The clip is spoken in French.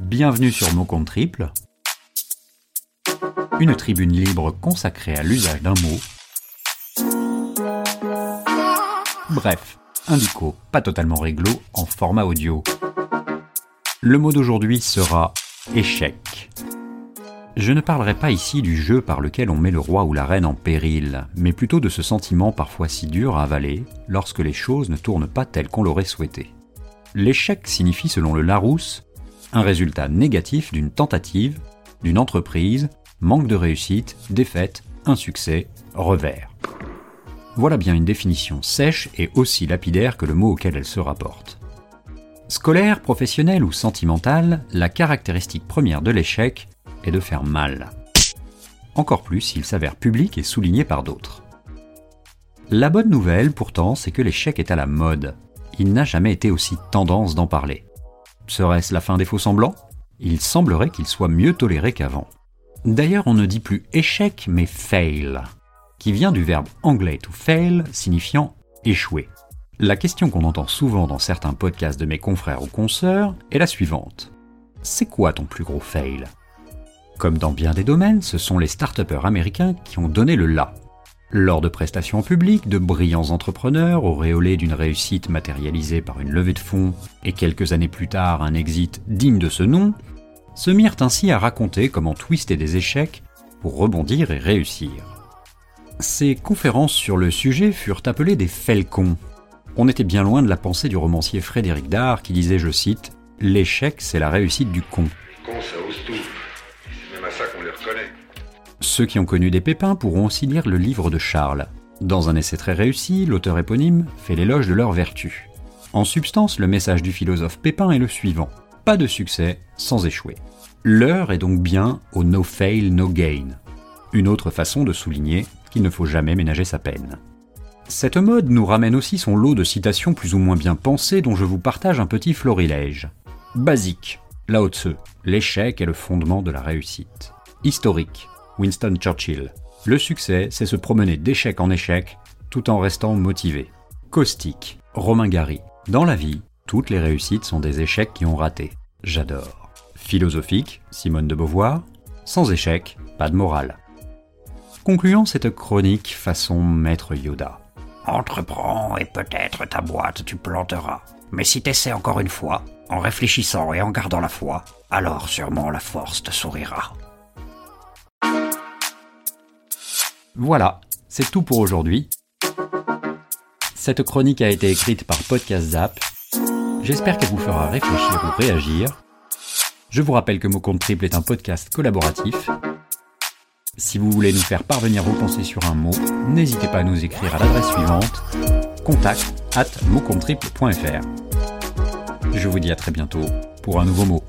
Bienvenue sur Mot Compte Triple, une tribune libre consacrée à l'usage d'un mot. Bref, un dico pas totalement réglo en format audio. Le mot d'aujourd'hui sera échec. Je ne parlerai pas ici du jeu par lequel on met le roi ou la reine en péril, mais plutôt de ce sentiment parfois si dur à avaler lorsque les choses ne tournent pas telles qu'on l'aurait souhaité. L'échec signifie selon le Larousse un résultat négatif d'une tentative, d'une entreprise, manque de réussite, défaite, insuccès, revers. Voilà bien une définition sèche et aussi lapidaire que le mot auquel elle se rapporte. Scolaire, professionnel ou sentimental, la caractéristique première de l'échec est de faire mal. Encore plus s'il s'avère public et souligné par d'autres. La bonne nouvelle pourtant, c'est que l'échec est à la mode. Il n'a jamais été aussi tendance d'en parler. Serait-ce la fin des faux semblants? Il semblerait qu'il soit mieux toléré qu'avant. D'ailleurs, on ne dit plus échec, mais fail, qui vient du verbe anglais to fail, signifiant échouer. La question qu'on entend souvent dans certains podcasts de mes confrères ou consoeurs est la suivante. C'est quoi ton plus gros fail? Comme dans bien des domaines, ce sont les start américains qui ont donné le là. Lors de prestations publiques, de brillants entrepreneurs, auréolés d'une réussite matérialisée par une levée de fonds et quelques années plus tard un exit digne de ce nom, se mirent ainsi à raconter comment twister des échecs pour rebondir et réussir. Ces conférences sur le sujet furent appelées des falcons. On était bien loin de la pensée du romancier Frédéric Dard qui disait, je cite, L'échec, c'est la réussite du con. Ceux qui ont connu des pépins pourront aussi lire le livre de Charles. Dans un essai très réussi, l'auteur éponyme fait l'éloge de leur vertu. En substance, le message du philosophe Pépin est le suivant. Pas de succès sans échouer. L'heure est donc bien au no fail, no gain. Une autre façon de souligner qu'il ne faut jamais ménager sa peine. Cette mode nous ramène aussi son lot de citations plus ou moins bien pensées dont je vous partage un petit florilège. Basique, Lao Tse, l'échec est le fondement de la réussite. Historique, Winston Churchill. Le succès, c'est se promener d'échec en échec tout en restant motivé. Caustique, Romain Gary. Dans la vie, toutes les réussites sont des échecs qui ont raté. J'adore. Philosophique, Simone de Beauvoir. Sans échec, pas de morale. Concluant cette chronique façon Maître Yoda. Entreprends et peut-être ta boîte tu planteras. Mais si t'essaies encore une fois, en réfléchissant et en gardant la foi, alors sûrement la force te sourira. Voilà, c'est tout pour aujourd'hui. Cette chronique a été écrite par Podcast Zap. J'espère qu'elle vous fera réfléchir ou réagir. Je vous rappelle que Compte Triple est un podcast collaboratif. Si vous voulez nous faire parvenir vos pensées sur un mot, n'hésitez pas à nous écrire à l'adresse suivante contact at Je vous dis à très bientôt pour un nouveau mot.